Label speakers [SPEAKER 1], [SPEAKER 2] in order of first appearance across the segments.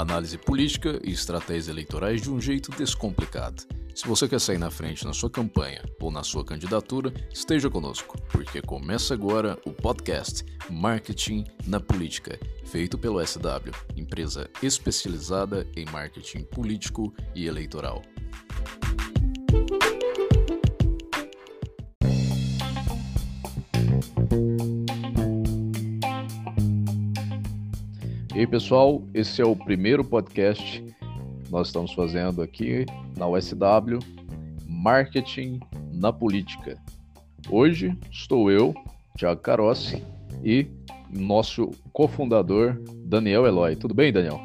[SPEAKER 1] análise política e estratégias eleitorais de um jeito descomplicado. Se você quer sair na frente na sua campanha ou na sua candidatura, esteja conosco, porque começa agora o podcast Marketing na Política, feito pelo SW, empresa especializada em marketing político e eleitoral. E aí, pessoal, esse é o primeiro podcast que nós estamos fazendo aqui na USW, Marketing na Política. Hoje estou eu, Thiago Carossi, e nosso cofundador, Daniel Eloy. Tudo bem, Daniel?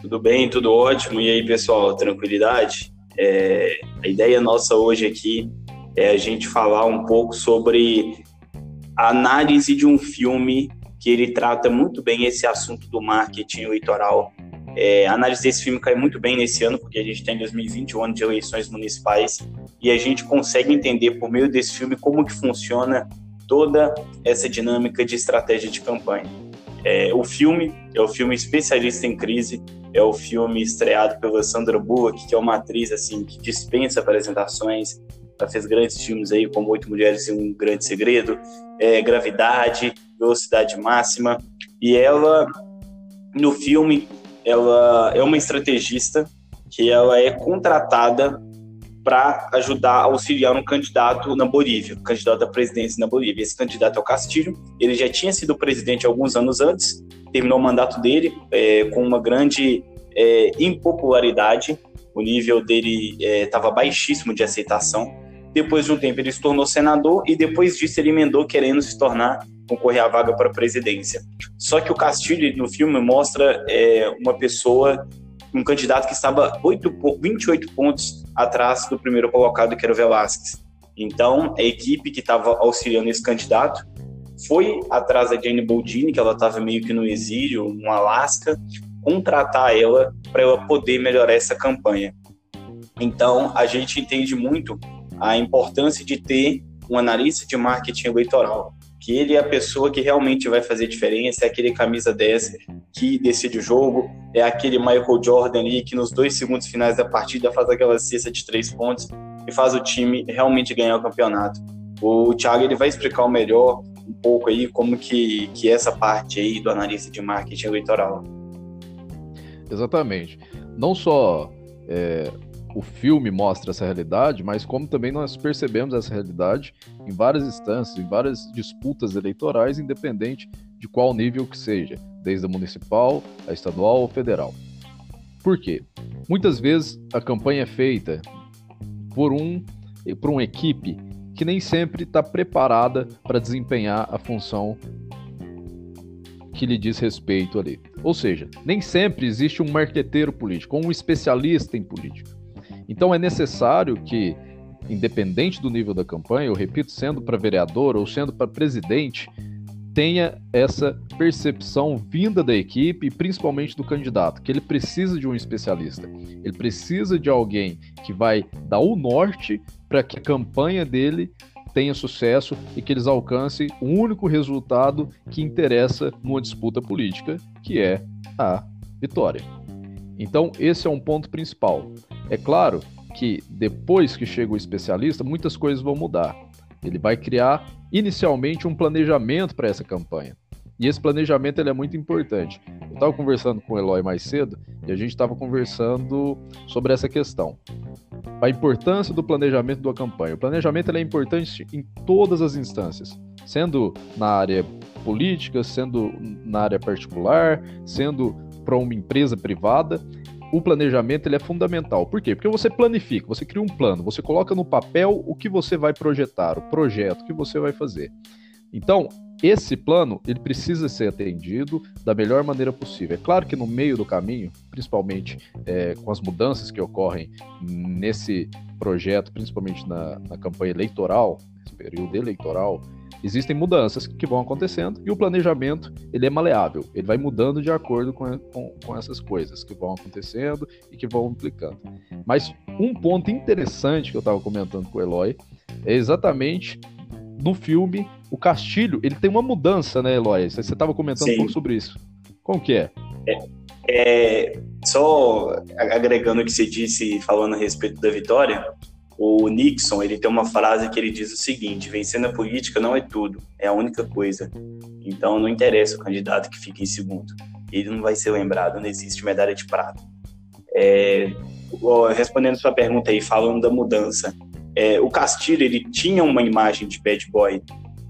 [SPEAKER 2] Tudo bem, tudo ótimo. E aí, pessoal, tranquilidade? É, a ideia nossa hoje aqui é a gente falar um pouco sobre a análise de um filme que ele trata muito bem esse assunto do marketing eleitoral. É, a análise desse filme cai muito bem nesse ano, porque a gente tem 2020, o ano de eleições municipais, e a gente consegue entender por meio desse filme como que funciona toda essa dinâmica de estratégia de campanha. É, o filme é o filme especialista em crise, é o filme estreado pela Sandra Bullock, que é uma atriz assim que dispensa apresentações, ela fez grandes filmes aí como Oito Mulheres e um Grande Segredo, é, Gravidade, Velocidade Máxima. E ela, no filme, ela é uma estrategista que ela é contratada para ajudar a auxiliar um candidato na Bolívia, candidato à presidência na Bolívia. Esse candidato é o Castilho. Ele já tinha sido presidente alguns anos antes, terminou o mandato dele é, com uma grande é, impopularidade. O nível dele estava é, baixíssimo de aceitação. Depois de um tempo, ele se tornou senador e depois disso ele emendou querendo se tornar concorrer à vaga para a presidência. Só que o Castilho no filme mostra é, uma pessoa, um candidato que estava 8, 28 pontos atrás do primeiro colocado, que era o Velasquez. Então, a equipe que estava auxiliando esse candidato foi atrás da Jane Boldini, que ela estava meio que no exílio, no Alasca, contratar ela para ela poder melhorar essa campanha. Então, a gente entende muito a importância de ter um analista de marketing eleitoral, que ele é a pessoa que realmente vai fazer diferença, é aquele camisa 10 que decide o jogo, é aquele Michael Jordan ali que nos dois segundos finais da partida faz aquela cesta de três pontos e faz o time realmente ganhar o campeonato. O Thiago ele vai explicar o melhor um pouco aí como que, que é essa parte aí do analista de marketing eleitoral.
[SPEAKER 1] Exatamente. Não só é, o filme mostra essa realidade, mas como também nós percebemos essa realidade em várias instâncias, em várias disputas eleitorais, independente de qual nível que seja, desde a municipal, a estadual ou federal. Por quê? Muitas vezes a campanha é feita por um por uma equipe que nem sempre está preparada para desempenhar a função que lhe diz respeito ali. Ou seja, nem sempre existe um marqueteiro político, ou um especialista em política. Então é necessário que, independente do nível da campanha, eu repito, sendo para vereador ou sendo para presidente, tenha essa percepção vinda da equipe principalmente do candidato, que ele precisa de um especialista. Ele precisa de alguém que vai dar o norte para que a campanha dele tenha sucesso e que eles alcancem o único resultado que interessa numa disputa política, que é a vitória. Então, esse é um ponto principal. É claro que depois que chega o especialista, muitas coisas vão mudar. Ele vai criar inicialmente um planejamento para essa campanha. E esse planejamento ele é muito importante. Eu estava conversando com o Eloy mais cedo e a gente estava conversando sobre essa questão. A importância do planejamento da campanha. O planejamento é importante em todas as instâncias, sendo na área política, sendo na área particular, sendo para uma empresa privada o planejamento ele é fundamental. Por quê? Porque você planifica, você cria um plano, você coloca no papel o que você vai projetar, o projeto que você vai fazer. Então, esse plano ele precisa ser atendido da melhor maneira possível. É claro que no meio do caminho, principalmente é, com as mudanças que ocorrem nesse projeto, principalmente na, na campanha eleitoral, período eleitoral, existem mudanças que vão acontecendo e o planejamento ele é maleável, ele vai mudando de acordo com, com, com, essas coisas que vão acontecendo e que vão implicando. Mas um ponto interessante que eu estava comentando com o Eloy é exatamente no filme o Castilho, ele tem uma mudança, né, Eloy? Você estava comentando Sim. um pouco sobre isso. Como que é?
[SPEAKER 2] é? É, só agregando o que você disse, falando a respeito da vitória, o Nixon ele tem uma frase que ele diz o seguinte: vencer na política não é tudo, é a única coisa. Então não interessa o candidato que fique em segundo, ele não vai ser lembrado, não existe medalha de prata. É, respondendo sua pergunta aí, falando da mudança, é, o Castilho ele tinha uma imagem de bad boy.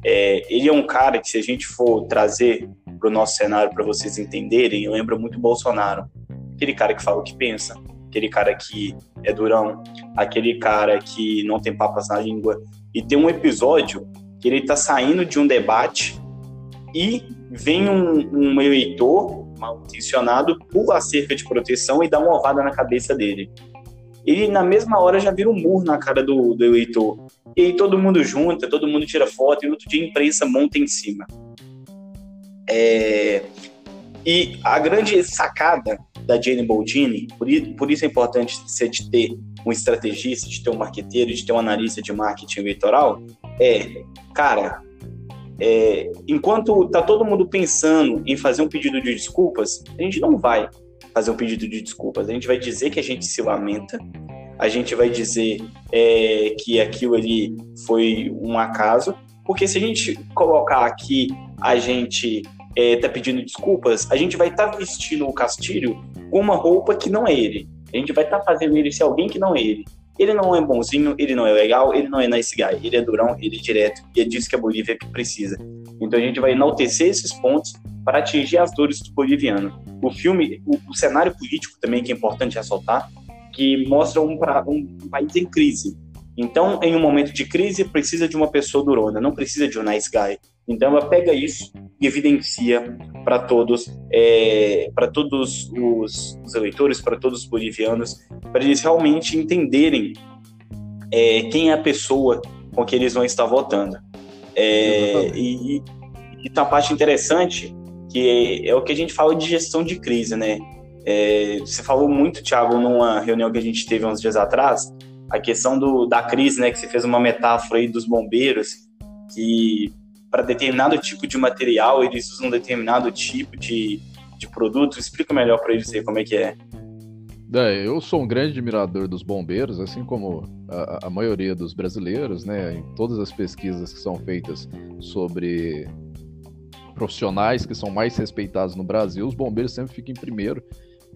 [SPEAKER 2] É, ele é um cara que se a gente for trazer para o nosso cenário para vocês entenderem, lembra muito Bolsonaro, aquele cara que fala o que pensa, aquele cara que é durão, aquele cara que não tem papas na língua. E tem um episódio que ele tá saindo de um debate e vem um, um eleitor mal intencionado, pula a cerca de proteção e dá uma ovada na cabeça dele. Ele, na mesma hora, já vira um murro na cara do, do eleitor. E aí todo mundo junta, todo mundo tira foto, e outro dia a imprensa monta em cima. É... E a grande sacada da Jane Boldini, por, por isso é importante você de ter um estrategista, de ter um marqueteiro, de ter um analista de marketing eleitoral, é, cara, é, enquanto tá todo mundo pensando em fazer um pedido de desculpas, a gente não vai fazer um pedido de desculpas. A gente vai dizer que a gente se lamenta, a gente vai dizer é, que aquilo ali foi um acaso, porque se a gente colocar aqui a gente é, tá pedindo desculpas, a gente vai estar tá vestindo o Castilho com uma roupa que não é ele. A gente vai estar tá fazendo ele ser alguém que não é ele. Ele não é bonzinho, ele não é legal, ele não é nice guy, ele é durão, ele é direto, e é disso que a Bolívia precisa. Então a gente vai enaltecer esses pontos para atingir as dores do boliviano. O filme, o, o cenário político também, que é importante ressaltar, que mostra um, um país em crise. Então, em um momento de crise, precisa de uma pessoa durona, não precisa de um nice guy. Então, ela pega isso e evidencia para todos, é, para todos os, os, eleitores, para todos os bolivianos, para eles realmente entenderem é, quem é a pessoa com que eles vão estar votando. É, e, e tá uma parte interessante que é, é, o que a gente fala de gestão de crise, né? É, você falou muito, Thiago, numa reunião que a gente teve uns dias atrás, a questão do, da crise, né? Que você fez uma metáfora aí dos bombeiros, que para determinado tipo de material eles usam determinado tipo de, de produto. Explica melhor para eles aí como é que é.
[SPEAKER 1] É, eu sou um grande admirador dos bombeiros, assim como a, a, maioria dos brasileiros, né? Em todas as pesquisas que são feitas sobre profissionais que são mais respeitados no Brasil, os bombeiros sempre ficam em primeiro.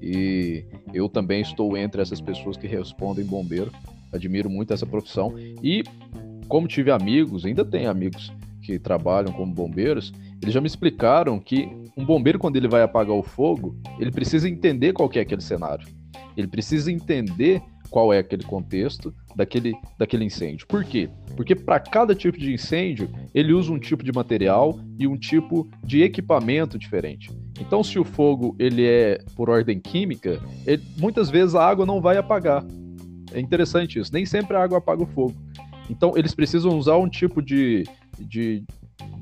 [SPEAKER 1] E eu também estou entre essas pessoas que respondem bombeiro. Admiro muito essa profissão. E como tive amigos, ainda tenho amigos que trabalham como bombeiros, eles já me explicaram que um bombeiro, quando ele vai apagar o fogo, ele precisa entender qual é aquele cenário. Ele precisa entender qual é aquele contexto daquele, daquele incêndio. Por quê? Porque para cada tipo de incêndio, ele usa um tipo de material e um tipo de equipamento diferente. Então, se o fogo ele é por ordem química, ele, muitas vezes a água não vai apagar. É interessante isso. Nem sempre a água apaga o fogo. Então, eles precisam usar um tipo de, de,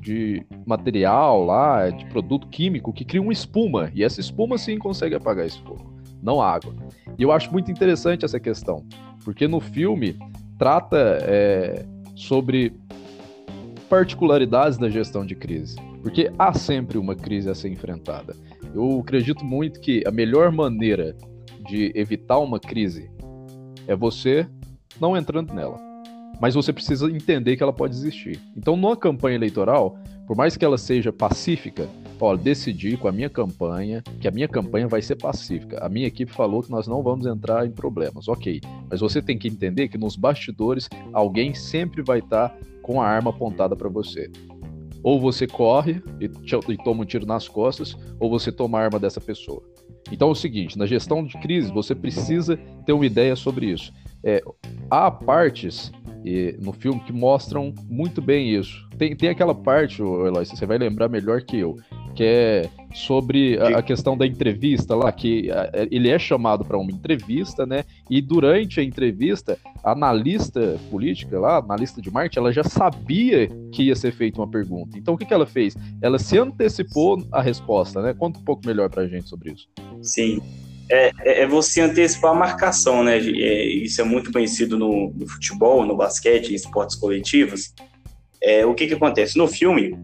[SPEAKER 1] de material lá, de produto químico que cria uma espuma. E essa espuma sim consegue apagar esse fogo, não a água. E eu acho muito interessante essa questão, porque no filme trata é, sobre particularidades da gestão de crise. Porque há sempre uma crise a ser enfrentada. Eu acredito muito que a melhor maneira de evitar uma crise é você não entrando nela mas você precisa entender que ela pode existir. Então, numa campanha eleitoral, por mais que ela seja pacífica, olha, decidi com a minha campanha que a minha campanha vai ser pacífica. A minha equipe falou que nós não vamos entrar em problemas, ok. Mas você tem que entender que nos bastidores alguém sempre vai estar com a arma apontada para você. Ou você corre e, e toma um tiro nas costas, ou você toma a arma dessa pessoa. Então é o seguinte, na gestão de crise, você precisa ter uma ideia sobre isso. É, há partes e, no filme que mostram muito bem isso. Tem, tem aquela parte, Eloy, você vai lembrar melhor que eu, que é sobre a, a questão da entrevista lá, que a, ele é chamado para uma entrevista, né? E durante a entrevista, a analista política lá, analista de marketing, ela já sabia que ia ser feita uma pergunta. Então o que, que ela fez? Ela se antecipou a resposta, né? Conta um pouco melhor para a gente sobre isso.
[SPEAKER 2] Sim é, é, é você antecipar a marcação, né? É, isso é muito conhecido no, no, futebol, no basquete, em esportes coletivos. É, o que, que acontece? No filme,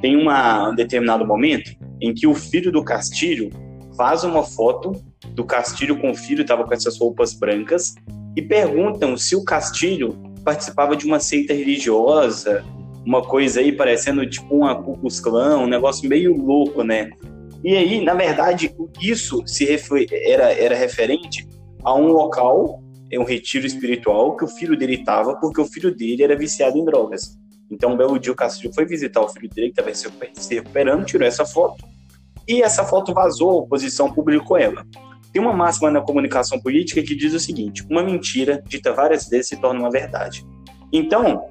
[SPEAKER 2] tem uma, um determinado momento em que o filho do Castilho vaza uma foto do Castilho com o filho, estava com essas roupas brancas, e perguntam se o Castilho participava de uma seita religiosa, uma coisa aí parecendo tipo Klux Klan, um negócio meio louco, né? E aí, na verdade, isso se era, era referente a um local, um retiro espiritual que o filho dele estava, porque o filho dele era viciado em drogas. Então, um belo dia o Castilho foi visitar o filho dele, que estava se recuperando, tirou essa foto, e essa foto vazou, a oposição publicou ela. Tem uma máxima na comunicação política que diz o seguinte: uma mentira dita várias vezes se torna uma verdade. Então,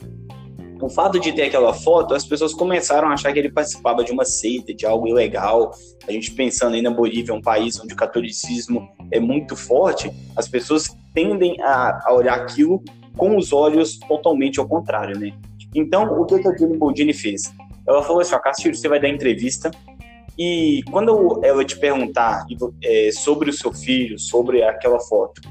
[SPEAKER 2] o fato de ter aquela foto, as pessoas começaram a achar que ele participava de uma seita, de algo ilegal. A gente pensando aí na Bolívia, um país onde o catolicismo é muito forte, as pessoas tendem a, a olhar aquilo com os olhos totalmente ao contrário, né? Então, o que a Jane Boldini fez? Ela falou assim, ó, Castilho, você vai dar entrevista e quando ela te perguntar é, sobre o seu filho, sobre aquela foto,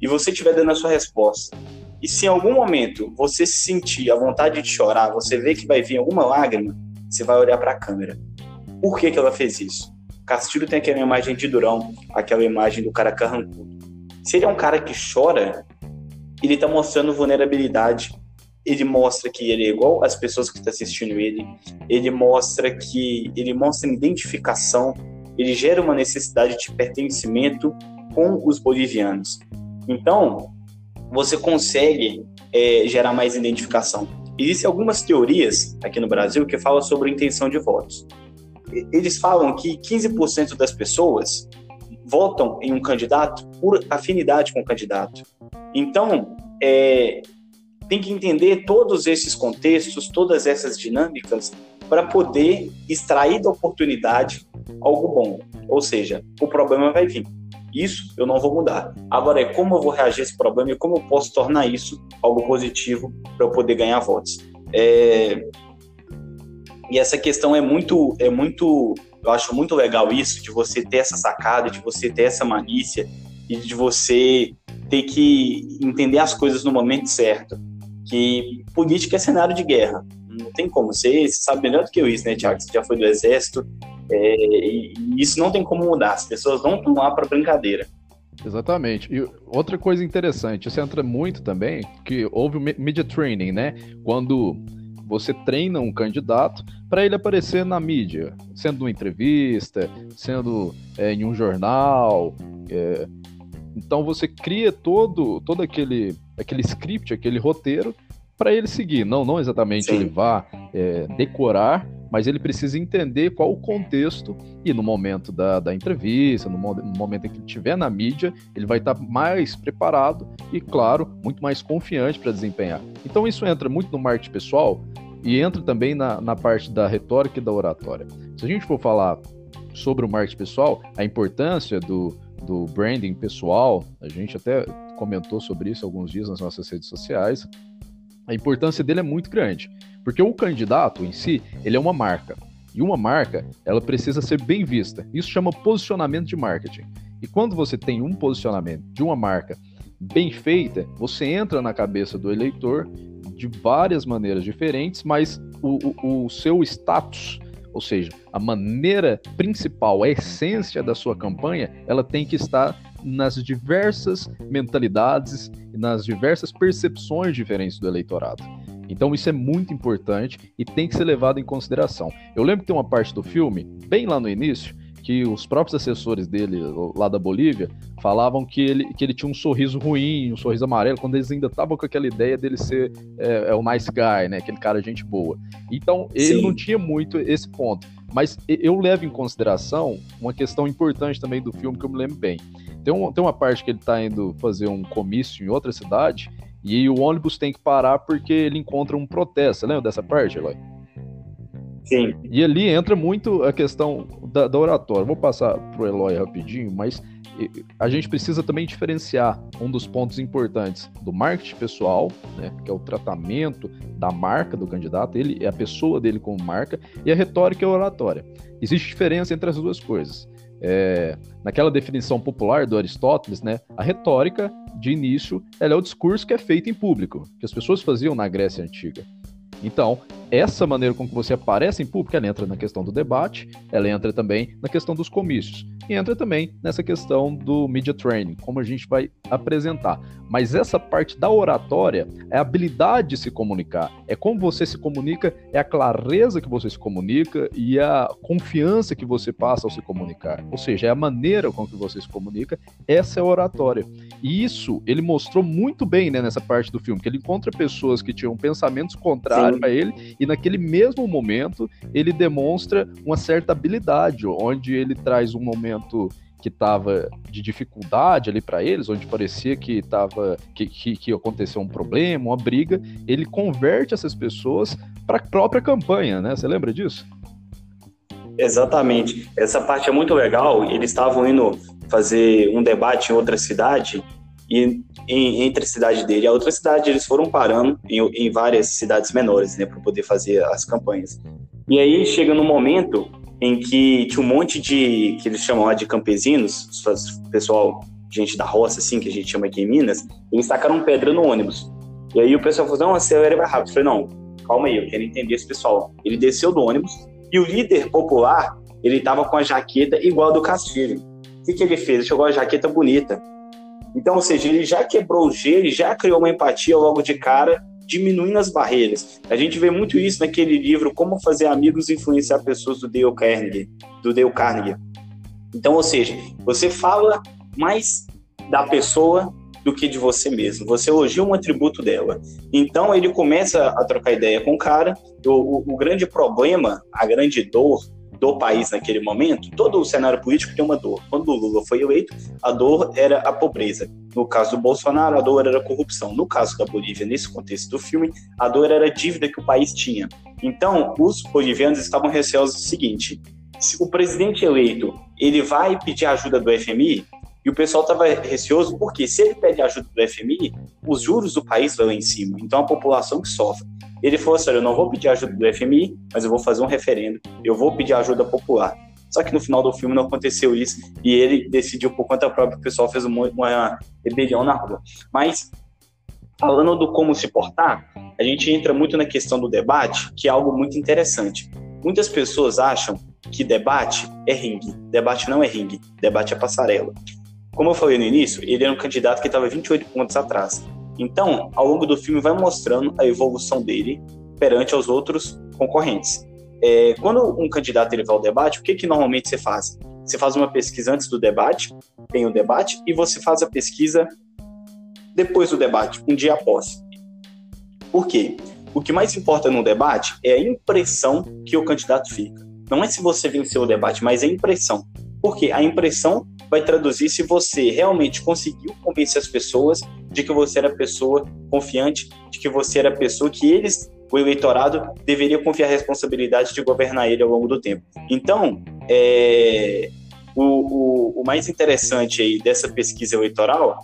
[SPEAKER 2] e você estiver dando a sua resposta, e se em algum momento você se sentir a vontade de chorar, você vê que vai vir alguma lágrima, você vai olhar para a câmera. Por que, que ela fez isso? Castilho tem aquela imagem de Durão, aquela imagem do cara carrancudo. Se ele é um cara que chora, ele está mostrando vulnerabilidade. Ele mostra que ele é igual às pessoas que estão tá assistindo ele. Ele mostra que ele mostra identificação. Ele gera uma necessidade de pertencimento com os bolivianos. Então, você consegue é, gerar mais identificação. Existem algumas teorias aqui no Brasil que falam sobre intenção de votos. Eles falam que 15% das pessoas votam em um candidato por afinidade com o candidato. Então, é, tem que entender todos esses contextos, todas essas dinâmicas, para poder extrair da oportunidade algo bom. Ou seja, o problema vai vir. Isso eu não vou mudar. Agora é como eu vou reagir a esse problema e como eu posso tornar isso algo positivo para eu poder ganhar votos. É... E essa questão é muito, é muito, eu acho muito legal isso de você ter essa sacada, de você ter essa malícia e de você ter que entender as coisas no momento certo. Que política é cenário de guerra. Não tem como. Você, você sabe melhor do que eu isso, né, Tiago? Você já foi do exército. É, e, isso não tem como mudar, as pessoas não estão lá para brincadeira.
[SPEAKER 1] Exatamente. E outra coisa interessante, isso entra muito também, que houve o media training, né? Quando você treina um candidato para ele aparecer na mídia, sendo uma entrevista, sendo é, em um jornal. É... Então você cria todo, todo aquele, aquele script, aquele roteiro para ele seguir. Não, não exatamente Sim. ele vá é, decorar, mas ele precisa entender qual o contexto e no momento da, da entrevista, no, no momento em que ele estiver na mídia, ele vai estar tá mais preparado e, claro, muito mais confiante para desempenhar. Então isso entra muito no marketing pessoal e entra também na, na parte da retórica e da oratória. Se a gente for falar sobre o marketing pessoal, a importância do, do branding pessoal, a gente até comentou sobre isso alguns dias nas nossas redes sociais, a importância dele é muito grande. Porque o candidato em si, ele é uma marca. E uma marca, ela precisa ser bem vista. Isso chama posicionamento de marketing. E quando você tem um posicionamento de uma marca bem feita, você entra na cabeça do eleitor de várias maneiras diferentes, mas o, o, o seu status, ou seja, a maneira principal, a essência da sua campanha, ela tem que estar nas diversas mentalidades e nas diversas percepções diferentes do eleitorado. Então isso é muito importante e tem que ser levado em consideração. Eu lembro que tem uma parte do filme, bem lá no início, que os próprios assessores dele lá da Bolívia falavam que ele, que ele tinha um sorriso ruim, um sorriso amarelo, quando eles ainda estavam com aquela ideia dele ser é, é, o nice guy, né? Aquele cara gente boa. Então ele Sim. não tinha muito esse ponto. Mas eu levo em consideração uma questão importante também do filme que eu me lembro bem. Tem, um, tem uma parte que ele está indo fazer um comício em outra cidade e o ônibus tem que parar porque ele encontra um protesto. Você lembra dessa parte, Eloy?
[SPEAKER 2] Sim.
[SPEAKER 1] E ali entra muito a questão da, da oratória. Vou passar para o Eloy rapidinho, mas a gente precisa também diferenciar um dos pontos importantes do marketing pessoal, né, que é o tratamento da marca do candidato, ele é a pessoa dele como marca, e a retórica e a oratória. Existe diferença entre as duas coisas. É, naquela definição popular do Aristóteles, né, a retórica, de início, ela é o discurso que é feito em público, que as pessoas faziam na Grécia Antiga. Então, essa maneira com que você aparece em público, ela entra na questão do debate, ela entra também na questão dos comícios. E entra também nessa questão do media training, como a gente vai apresentar. Mas essa parte da oratória é a habilidade de se comunicar, é como você se comunica, é a clareza que você se comunica e a confiança que você passa ao se comunicar. Ou seja, é a maneira com que você se comunica, essa é a oratória. E isso ele mostrou muito bem né, nessa parte do filme, que ele encontra pessoas que tinham pensamentos contrários a ele e naquele mesmo momento ele demonstra uma certa habilidade, onde ele traz um momento que estava de dificuldade ali para eles, onde parecia que tava que, que, que aconteceu um problema, uma briga, ele converte essas pessoas para a própria campanha, né? Você lembra disso?
[SPEAKER 2] Exatamente. Essa parte é muito legal. Eles estavam indo fazer um debate em outra cidade e entre a cidade dele e a outra cidade eles foram parando em, em várias cidades menores, né, para poder fazer as campanhas. E aí chega no momento em que tinha um monte de, que eles chamam lá de campesinos, pessoal, gente da roça, assim, que a gente chama aqui em Minas, eles tacaram pedra no ônibus. E aí o pessoal falou, não, acelera e vai rápido. Eu falei, não, calma aí, eu quero entender esse pessoal. Ele desceu do ônibus e o líder popular, ele tava com a jaqueta igual a do Castilho. O que, que ele fez? Ele chegou a jaqueta bonita. Então, ou seja, ele já quebrou o gelo, já criou uma empatia logo de cara diminuindo as barreiras. A gente vê muito isso naquele livro Como Fazer Amigos e Influenciar Pessoas do Dale Carnegie, do Dale Carnegie. Então, ou seja, você fala mais da pessoa do que de você mesmo. Você elogia um atributo dela. Então ele começa a trocar ideia com o cara. O, o, o grande problema, a grande dor do país naquele momento, todo o cenário político tem uma dor. Quando o Lula foi eleito, a dor era a pobreza. No caso do Bolsonaro, a dor era a corrupção. No caso da Bolívia, nesse contexto do filme, a dor era a dívida que o país tinha. Então, os bolivianos estavam receosos do seguinte: se o presidente eleito ele vai pedir ajuda do FMI, e o pessoal estava receoso porque se ele pede ajuda do FMI, os juros do país vão lá em cima. Então a população que sofre. Ele falou assim: eu não vou pedir ajuda do FMI, mas eu vou fazer um referendo, eu vou pedir ajuda popular. Só que no final do filme não aconteceu isso e ele decidiu por conta própria, o pessoal fez uma rebelião na rua. Mas, falando do como se portar, a gente entra muito na questão do debate, que é algo muito interessante. Muitas pessoas acham que debate é ringue. Debate não é ringue, debate é passarela. Como eu falei no início, ele era um candidato que estava 28 pontos atrás. Então, ao longo do filme, vai mostrando a evolução dele perante os outros concorrentes. É, quando um candidato ele vai ao debate, o que, que normalmente você faz? Você faz uma pesquisa antes do debate, tem o debate, e você faz a pesquisa depois do debate, um dia após. Por quê? O que mais importa no debate é a impressão que o candidato fica. Não é se você venceu o debate, mas a impressão. Porque a impressão vai traduzir se você realmente conseguiu convencer as pessoas de que você era pessoa confiante, de que você era pessoa que eles, o eleitorado, deveria confiar a responsabilidade de governar ele ao longo do tempo. Então, é, o, o, o, mais interessante aí dessa pesquisa eleitoral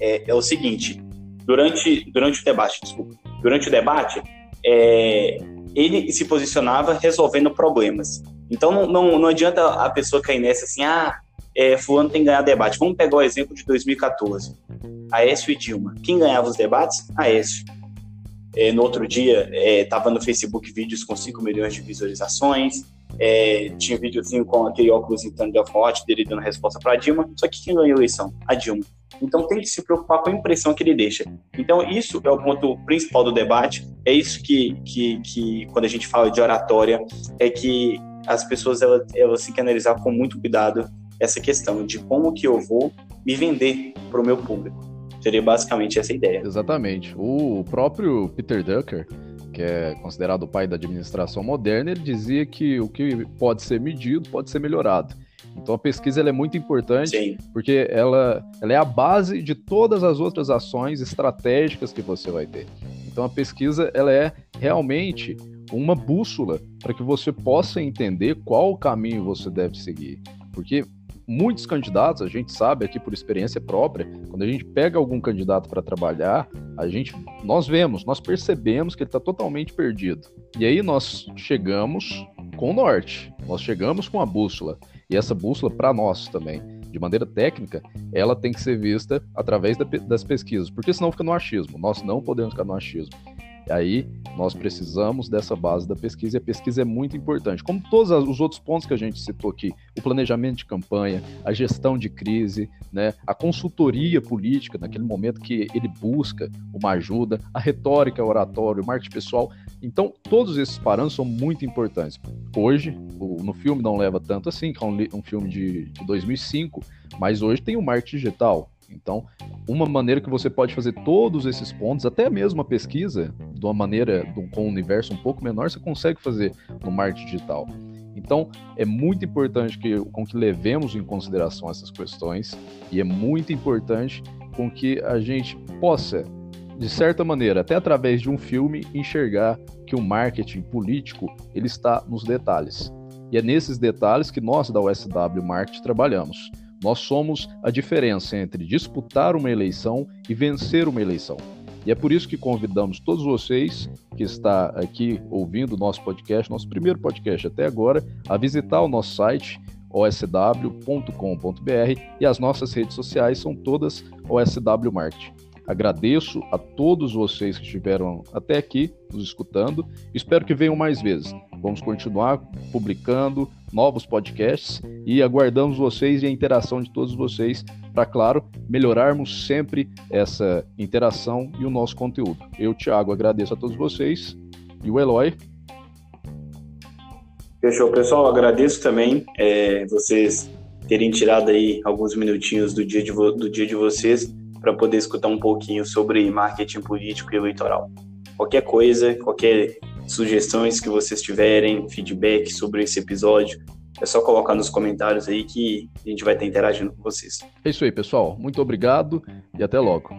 [SPEAKER 2] é, é, o seguinte: durante, durante o debate, desculpa, durante o debate, é, ele se posicionava resolvendo problemas. Então não, não, não adianta a pessoa cair nessa assim, ah, é, fulano tem que ganhar debate. Vamos pegar o exemplo de 2014. Aécio e Dilma. Quem ganhava os debates? Aécio. É, no outro dia, estava é, no Facebook vídeos com 5 milhões de visualizações. É, tinha videozinho com aquele óculos em de forte dele dando resposta para Dilma. Só que quem ganhou a eleição? A Dilma. Então tem que se preocupar com a impressão que ele deixa. Então isso é o ponto principal do debate. É isso que, que, que quando a gente fala de oratória, é que as pessoas elas, elas têm que analisar com muito cuidado essa questão de como que eu vou me vender para o meu público. Seria basicamente essa ideia.
[SPEAKER 1] Exatamente. O próprio Peter Drucker, que é considerado o pai da administração moderna, ele dizia que o que pode ser medido pode ser melhorado. Então a pesquisa é muito importante Sim. porque ela, ela é a base de todas as outras ações estratégicas que você vai ter. Então a pesquisa ela é realmente uma bússola para que você possa entender qual o caminho você deve seguir. Porque muitos candidatos, a gente sabe aqui por experiência própria, quando a gente pega algum candidato para trabalhar, a gente, nós vemos, nós percebemos que ele está totalmente perdido. E aí nós chegamos com o norte, nós chegamos com a bússola. E essa bússola, para nós também, de maneira técnica, ela tem que ser vista através da, das pesquisas, porque senão fica no achismo. Nós não podemos ficar no achismo. E aí nós precisamos dessa base da pesquisa e a pesquisa é muito importante. Como todos os outros pontos que a gente citou aqui, o planejamento de campanha, a gestão de crise, né, a consultoria política, naquele momento que ele busca uma ajuda, a retórica, o oratório, o marketing pessoal. Então, todos esses parâmetros são muito importantes. Hoje, no filme não leva tanto assim, que é um, um filme de, de 2005, mas hoje tem o marketing digital, então, uma maneira que você pode fazer todos esses pontos, até mesmo a pesquisa, de uma maneira com um universo um pouco menor, você consegue fazer no marketing digital. Então, é muito importante que, com que levemos em consideração essas questões e é muito importante com que a gente possa, de certa maneira, até através de um filme, enxergar que o marketing político ele está nos detalhes. E é nesses detalhes que nós da USW Marketing trabalhamos. Nós somos a diferença entre disputar uma eleição e vencer uma eleição. E é por isso que convidamos todos vocês que está aqui ouvindo o nosso podcast, nosso primeiro podcast até agora, a visitar o nosso site osw.com.br e as nossas redes sociais são todas OSW Marketing. Agradeço a todos vocês que estiveram até aqui nos escutando. Espero que venham mais vezes. Vamos continuar publicando novos podcasts e aguardamos vocês e a interação de todos vocês para, claro, melhorarmos sempre essa interação e o nosso conteúdo. Eu, Thiago, agradeço a todos vocês e o Eloy.
[SPEAKER 2] Fechou, pessoal. Agradeço também é, vocês terem tirado aí alguns minutinhos do dia de, do dia de vocês para poder escutar um pouquinho sobre marketing político e eleitoral. Qualquer coisa, qualquer sugestões que vocês tiverem, feedback sobre esse episódio, é só colocar nos comentários aí que a gente vai estar interagindo com vocês.
[SPEAKER 1] É isso aí, pessoal. Muito obrigado e até logo.